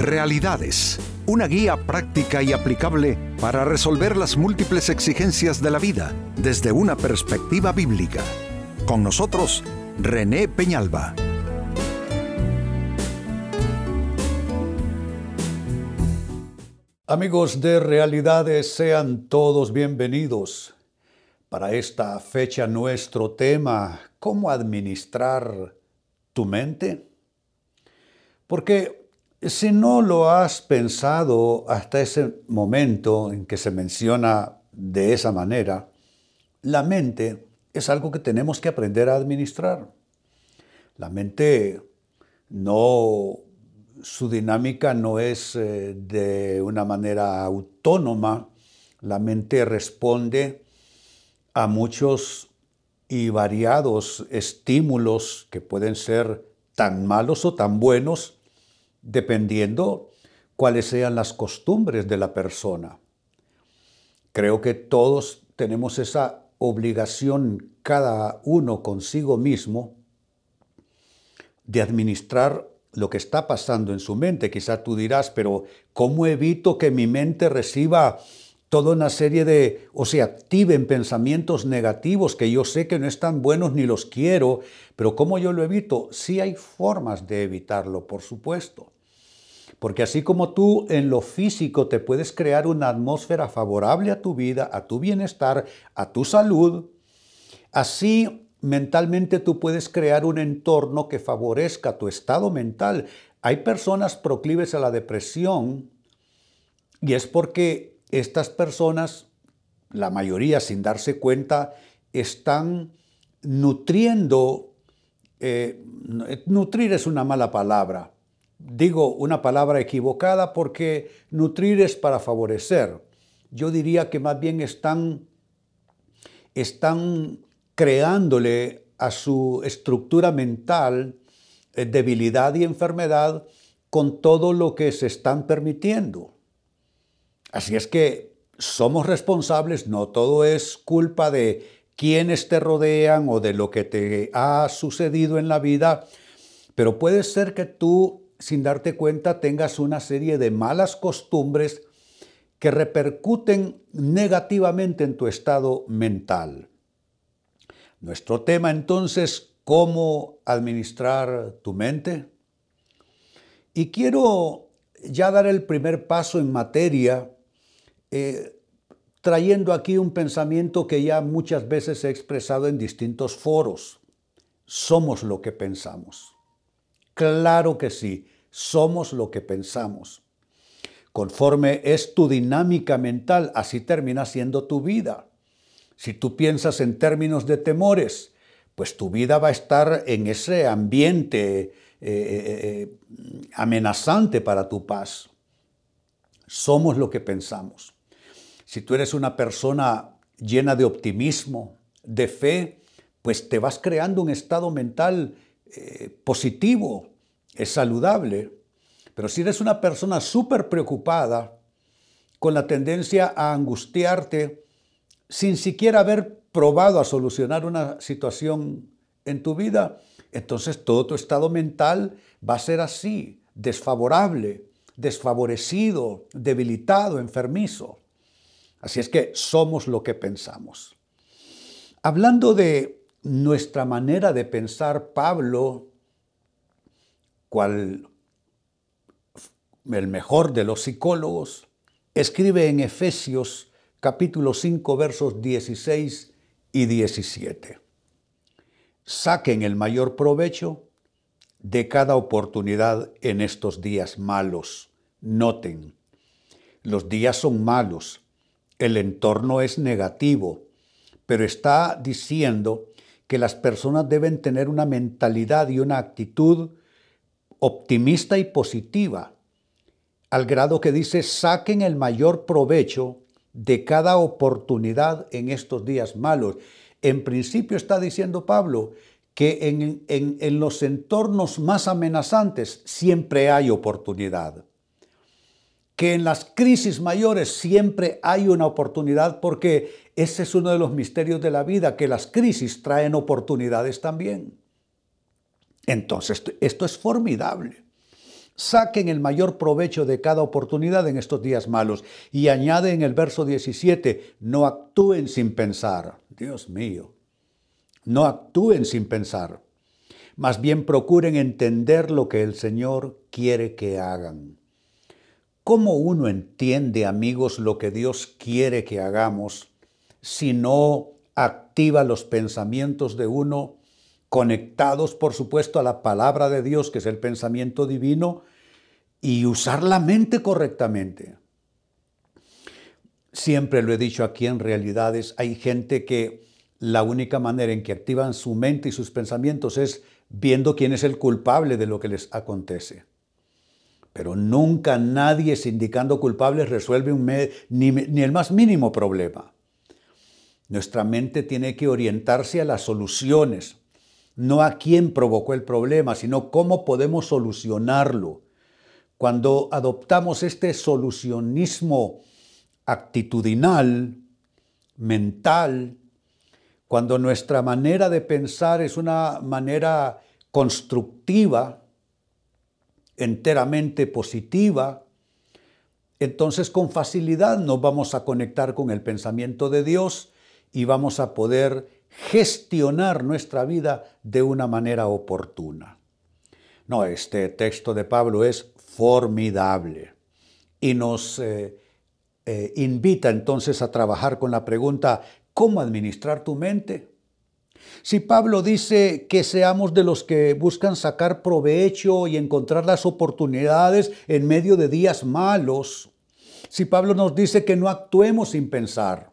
Realidades, una guía práctica y aplicable para resolver las múltiples exigencias de la vida desde una perspectiva bíblica. Con nosotros, René Peñalba. Amigos de Realidades, sean todos bienvenidos. Para esta fecha nuestro tema, ¿cómo administrar tu mente? Porque si no lo has pensado hasta ese momento en que se menciona de esa manera, la mente es algo que tenemos que aprender a administrar. La mente no, su dinámica no es eh, de una manera autónoma. La mente responde a muchos y variados estímulos que pueden ser tan malos o tan buenos dependiendo cuáles sean las costumbres de la persona. Creo que todos tenemos esa obligación, cada uno consigo mismo, de administrar lo que está pasando en su mente. Quizá tú dirás, pero ¿cómo evito que mi mente reciba toda una serie de, o se activen pensamientos negativos que yo sé que no están buenos ni los quiero, pero ¿cómo yo lo evito? Sí hay formas de evitarlo, por supuesto. Porque así como tú en lo físico te puedes crear una atmósfera favorable a tu vida, a tu bienestar, a tu salud, así mentalmente tú puedes crear un entorno que favorezca tu estado mental. Hay personas proclives a la depresión y es porque estas personas, la mayoría sin darse cuenta, están nutriendo, eh, nutrir es una mala palabra, digo una palabra equivocada porque nutrir es para favorecer. Yo diría que más bien están, están creándole a su estructura mental eh, debilidad y enfermedad con todo lo que se están permitiendo. Así es que somos responsables, no todo es culpa de quienes te rodean o de lo que te ha sucedido en la vida, pero puede ser que tú, sin darte cuenta, tengas una serie de malas costumbres que repercuten negativamente en tu estado mental. Nuestro tema entonces, ¿cómo administrar tu mente? Y quiero ya dar el primer paso en materia eh, trayendo aquí un pensamiento que ya muchas veces he expresado en distintos foros. Somos lo que pensamos. Claro que sí, somos lo que pensamos. Conforme es tu dinámica mental, así termina siendo tu vida. Si tú piensas en términos de temores, pues tu vida va a estar en ese ambiente eh, eh, amenazante para tu paz. Somos lo que pensamos. Si tú eres una persona llena de optimismo, de fe, pues te vas creando un estado mental eh, positivo, es saludable. Pero si eres una persona súper preocupada, con la tendencia a angustiarte, sin siquiera haber probado a solucionar una situación en tu vida, entonces todo tu estado mental va a ser así, desfavorable, desfavorecido, debilitado, enfermizo. Así es que somos lo que pensamos. Hablando de nuestra manera de pensar, Pablo, cual el mejor de los psicólogos, escribe en Efesios capítulo 5 versos 16 y 17. Saquen el mayor provecho de cada oportunidad en estos días malos. Noten, los días son malos el entorno es negativo, pero está diciendo que las personas deben tener una mentalidad y una actitud optimista y positiva, al grado que dice, saquen el mayor provecho de cada oportunidad en estos días malos. En principio está diciendo Pablo que en, los entornos más amenazantes siempre hay oportunidad que en las crisis mayores siempre hay una oportunidad porque ese es uno de los misterios de la vida, que las crisis traen oportunidades también. Entonces, esto es formidable. Saquen el mayor provecho de cada oportunidad en estos días malos. Y añade en el verso 17, no actúen sin pensar. Dios mío, no actúen sin pensar. Más bien procuren entender lo que el Señor quiere que hagan. ¿Cómo uno entiende, amigos, lo que Dios quiere que hagamos si no activa los pensamientos de uno, conectados, por supuesto, a la palabra de Dios, que es el pensamiento divino, y usar la mente correctamente? Siempre lo he dicho aquí en realidades, hay gente que la única manera en que activan su mente y sus pensamientos es viendo quién es el culpable de lo que les acontece. Pero nunca nadie indicando culpables resuelve ni el más mínimo problema. Nuestra mente tiene que orientarse a las soluciones, no a quién provocó el problema, sino cómo podemos solucionarlo. Cuando adoptamos este solucionismo actitudinal, mental, cuando nuestra manera de pensar es una manera constructiva, enteramente positiva, entonces con facilidad nos vamos a conectar con el pensamiento de Dios y vamos a poder gestionar nuestra vida de una manera oportuna. No, este texto de Pablo es formidable y nos eh, eh, invita entonces a trabajar con la pregunta, ¿cómo administrar tu mente? Si Pablo dice que seamos de los que buscan sacar provecho y encontrar las oportunidades en medio de días malos, si Pablo nos dice que no actuemos sin pensar,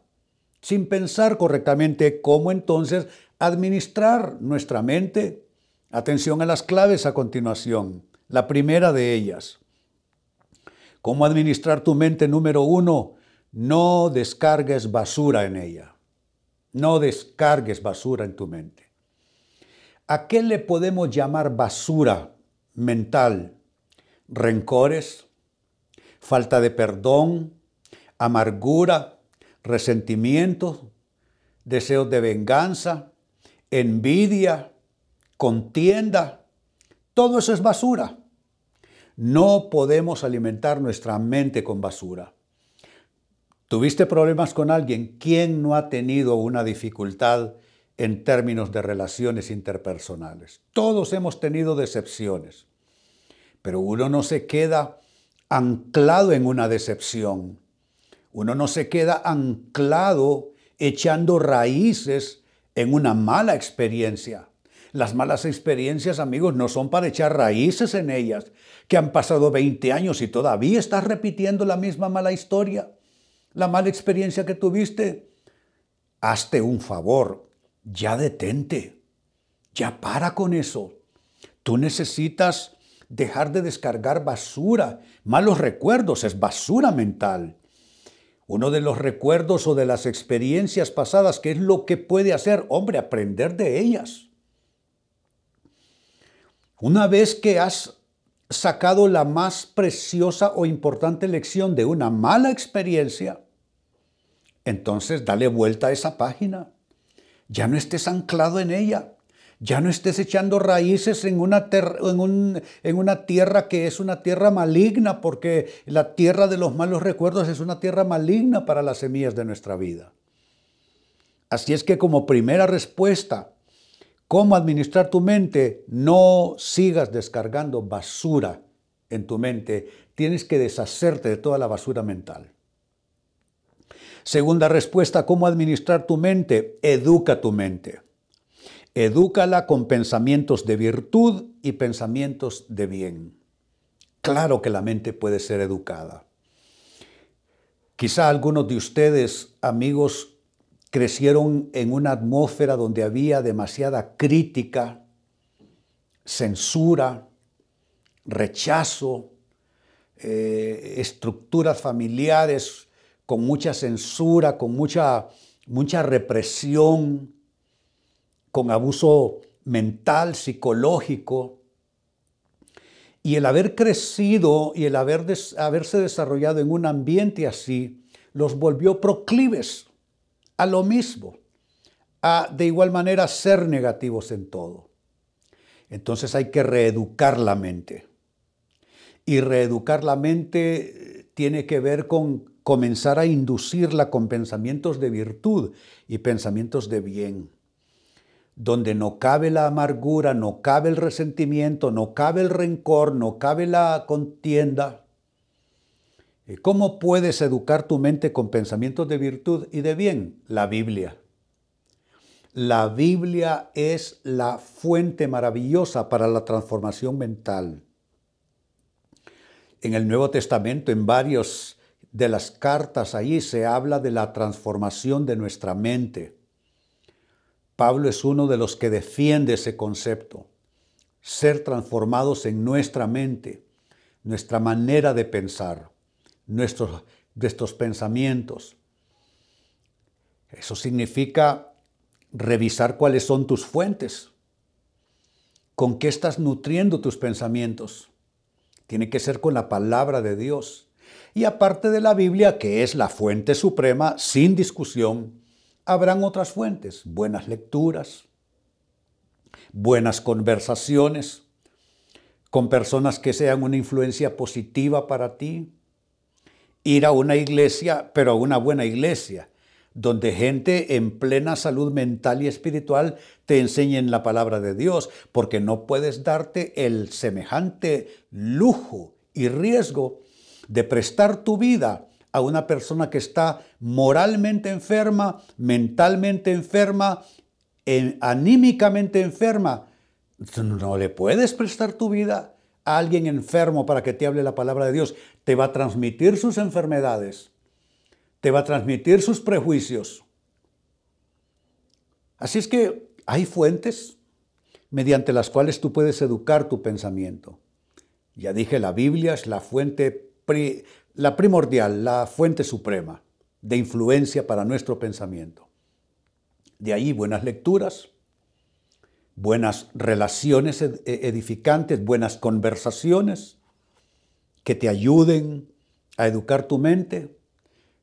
sin pensar correctamente, ¿cómo entonces administrar nuestra mente? Atención a las claves a continuación. La primera de ellas. ¿Cómo administrar tu mente? Número uno, no descargues basura en ella. No descargues basura en tu mente. ¿A qué le podemos llamar basura mental? Rencores, falta de perdón, amargura, resentimiento, deseos de venganza, envidia, contienda. Todo eso es basura. No podemos alimentar nuestra mente con basura. ¿Tuviste problemas con alguien? ¿Quién no ha tenido una dificultad en términos de relaciones interpersonales? Todos hemos tenido decepciones, pero uno no se queda anclado en una decepción. Uno no se queda anclado echando raíces en una mala experiencia. Las malas experiencias, amigos, no son para echar raíces en ellas, que han pasado 20 años y todavía estás repitiendo la misma mala historia la mala experiencia que tuviste, hazte un favor, ya detente, ya para con eso. Tú necesitas dejar de descargar basura, malos recuerdos, es basura mental. Uno de los recuerdos o de las experiencias pasadas, ¿qué es lo que puede hacer? Hombre, aprender de ellas. Una vez que has sacado la más preciosa o importante lección de una mala experiencia, entonces dale vuelta a esa página. Ya no estés anclado en ella. Ya no estés echando raíces en una, en, una, tierra que es una tierra maligna, porque la tierra de los malos recuerdos es una tierra maligna para las semillas de nuestra vida. Así es que como primera respuesta, ¿cómo administrar tu mente? No sigas descargando basura en tu mente. Tienes que deshacerte de toda la basura mental. Segunda respuesta, ¿cómo administrar tu mente? Educa tu mente. Edúcala con pensamientos de virtud y pensamientos de bien. Claro que la mente puede ser educada. Quizá algunos de ustedes, amigos, crecieron en una atmósfera donde había demasiada crítica, censura, rechazo, eh, estructuras familiares con mucha censura, con mucha, mucha represión, con abuso mental, psicológico. Y el haber crecido y el haber haberse desarrollado en un ambiente así, los volvió proclives a lo mismo, a de igual manera ser negativos en todo. Entonces hay que reeducar la mente. Y reeducar la mente tiene que ver con comenzar a inducirla con pensamientos de virtud y pensamientos de bien, donde no cabe la amargura, no cabe el resentimiento, no cabe el rencor, no cabe la contienda. ¿Cómo puedes educar tu mente con pensamientos de virtud y de bien? La Biblia. La Biblia es la fuente maravillosa para la transformación mental. En el Nuevo Testamento, en varios de las cartas ahí se habla de la transformación de nuestra mente. Pablo es uno de los que defiende ese concepto, ser transformados en nuestra mente, nuestra manera de pensar, nuestros, nuestros pensamientos. Eso significa revisar cuáles son tus fuentes, con qué estás nutriendo tus pensamientos. Tiene que ser con la palabra de Dios y aparte de la Biblia, que es la fuente suprema, sin discusión, habrán otras fuentes, buenas lecturas, buenas conversaciones, con personas que sean una influencia positiva para ti, ir a una iglesia, pero a una buena iglesia, donde gente en plena salud mental y espiritual te enseñen la palabra de Dios, porque no puedes darte el semejante lujo y riesgo de prestar tu vida a una persona que está moralmente enferma, mentalmente enferma, anímicamente enferma. No le puedes prestar tu vida a alguien enfermo para que te hable la palabra de Dios. Te va a transmitir sus enfermedades, te va a transmitir sus prejuicios. Así es que hay fuentes mediante las cuales tú puedes educar tu pensamiento. Ya dije, la Biblia es la fuente la primordial, la fuente suprema de influencia para nuestro pensamiento. De ahí buenas lecturas, buenas relaciones edificantes, buenas conversaciones que te ayuden a educar tu mente,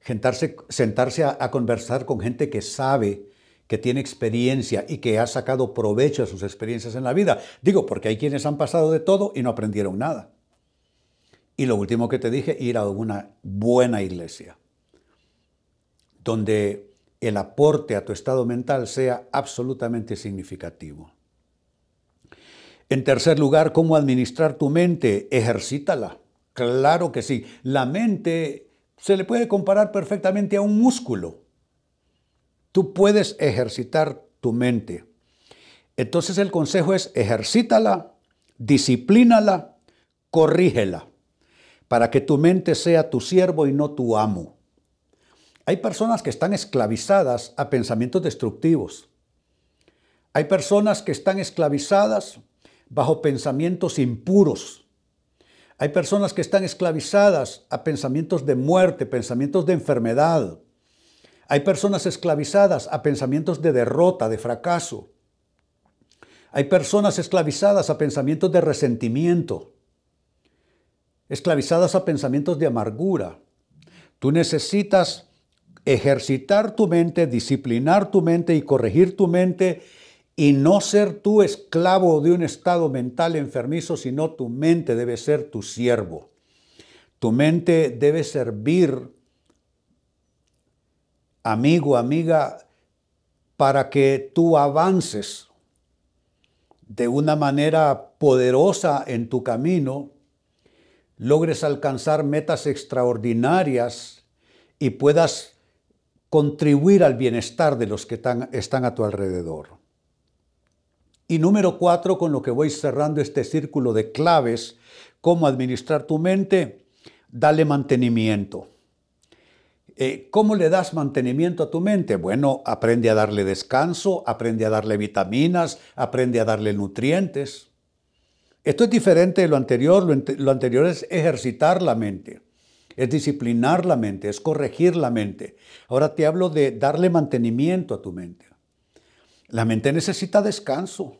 sentarse, sentarse a, a conversar con gente que sabe, que tiene experiencia y que ha sacado provecho de sus experiencias en la vida. Digo, porque hay quienes han pasado de todo y no aprendieron nada. Y lo último que te dije, ir a una buena iglesia, donde el aporte a tu estado mental sea absolutamente significativo. En tercer lugar, ¿cómo administrar tu mente? Ejercítala. Claro que sí. La mente se le puede comparar perfectamente a un músculo. Tú puedes ejercitar tu mente. Entonces el consejo es ejercítala, disciplínala, corrígela para que tu mente sea tu siervo y no tu amo. Hay personas que están esclavizadas a pensamientos destructivos. Hay personas que están esclavizadas bajo pensamientos impuros. Hay personas que están esclavizadas a pensamientos de muerte, pensamientos de enfermedad. Hay personas esclavizadas a pensamientos de derrota, de fracaso. Hay personas esclavizadas a pensamientos de resentimiento esclavizadas a pensamientos de amargura. Tú necesitas ejercitar tu mente, disciplinar tu mente y corregir tu mente y no ser tú esclavo de un estado mental enfermizo, sino tu mente debe ser tu siervo. Tu mente debe servir, amigo, amiga, para que tú avances de una manera poderosa en tu camino logres alcanzar metas extraordinarias y puedas contribuir al bienestar de los que están, a tu alrededor. Y número cuatro, con lo que voy cerrando este círculo de claves, cómo administrar tu mente, dale mantenimiento. Eh, ¿Cómo le das mantenimiento a tu mente? Bueno, aprende a darle descanso, aprende a darle vitaminas, aprende a darle nutrientes. Esto es diferente de lo anterior. Lo, anterior es ejercitar la mente, es disciplinar la mente, es corregir la mente. Ahora te hablo de darle mantenimiento a tu mente. La mente necesita descanso.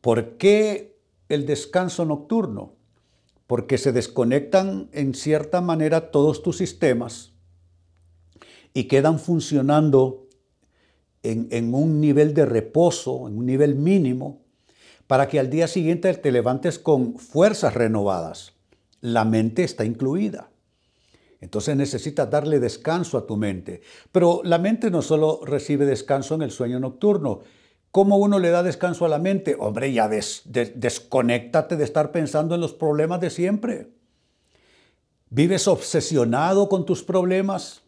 ¿Por qué el descanso nocturno? Porque se desconectan en cierta manera todos tus sistemas y quedan funcionando en, un nivel de reposo, en un nivel mínimo, para que al día siguiente te levantes con fuerzas renovadas. la mente está incluida. Entonces necesitas darle descanso a tu mente. Pero la mente no solo recibe descanso en el sueño nocturno. ¿Cómo uno le da descanso a la mente? Hombre, ya des, desconéctate de estar pensando en los problemas de siempre. ¿Vives obsesionado con tus problemas?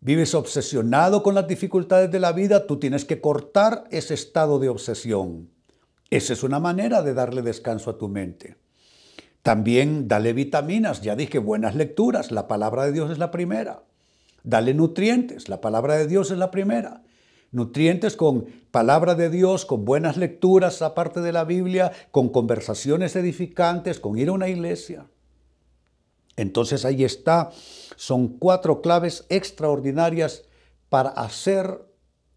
¿Vives obsesionado con las dificultades de la vida? Tú tienes que cortar ese estado de obsesión. Esa es una manera de darle descanso a tu mente. También dale vitaminas, ya dije, buenas lecturas, la palabra de Dios es la primera. Dale nutrientes, la palabra de Dios es la primera. Nutrientes con palabra de Dios, con buenas lecturas aparte de la Biblia, con conversaciones edificantes, con ir a una iglesia. Entonces ahí está, son cuatro claves extraordinarias para hacer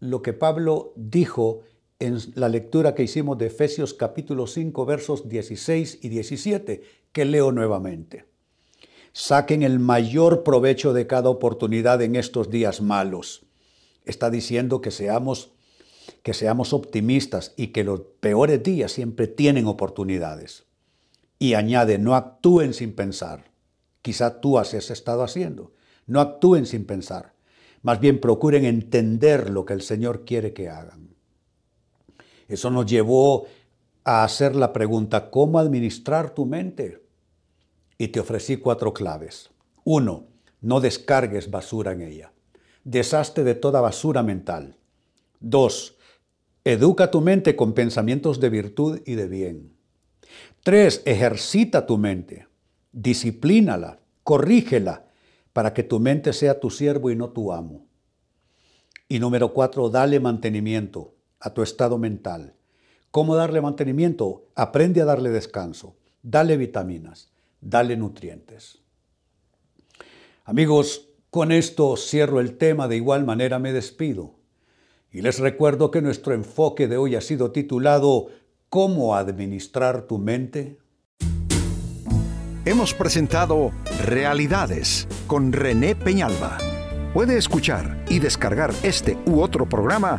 lo que Pablo dijo en la lectura que hicimos de Efesios capítulo 5 versos 16 y 17, que leo nuevamente. Saquen el mayor provecho de cada oportunidad en estos días malos. Está diciendo que seamos que seamos optimistas y que los peores días siempre tienen oportunidades. Y añade, no actúen sin pensar. Quizá tú has estado haciendo. No actúen sin pensar. Más bien procuren entender lo que el Señor quiere que hagan. Eso nos llevó a hacer la pregunta, ¿cómo administrar tu mente? Y te ofrecí cuatro claves. Uno, no descargues basura en ella. Deshazte de toda basura mental. Dos, educa tu mente con pensamientos de virtud y de bien. Tres, ejercita tu mente. Disciplínala, corrígela, para que tu mente sea tu siervo y no tu amo. Y número cuatro, dale mantenimiento a tu estado mental. ¿Cómo darle mantenimiento? Aprende a darle descanso, dale vitaminas, dale nutrientes. Amigos, con esto cierro el tema, de igual manera me despido. Y les recuerdo que nuestro enfoque de hoy ha sido titulado ¿Cómo administrar tu mente? Hemos presentado Realidades con René Peñalba. Puede escuchar y descargar este u otro programa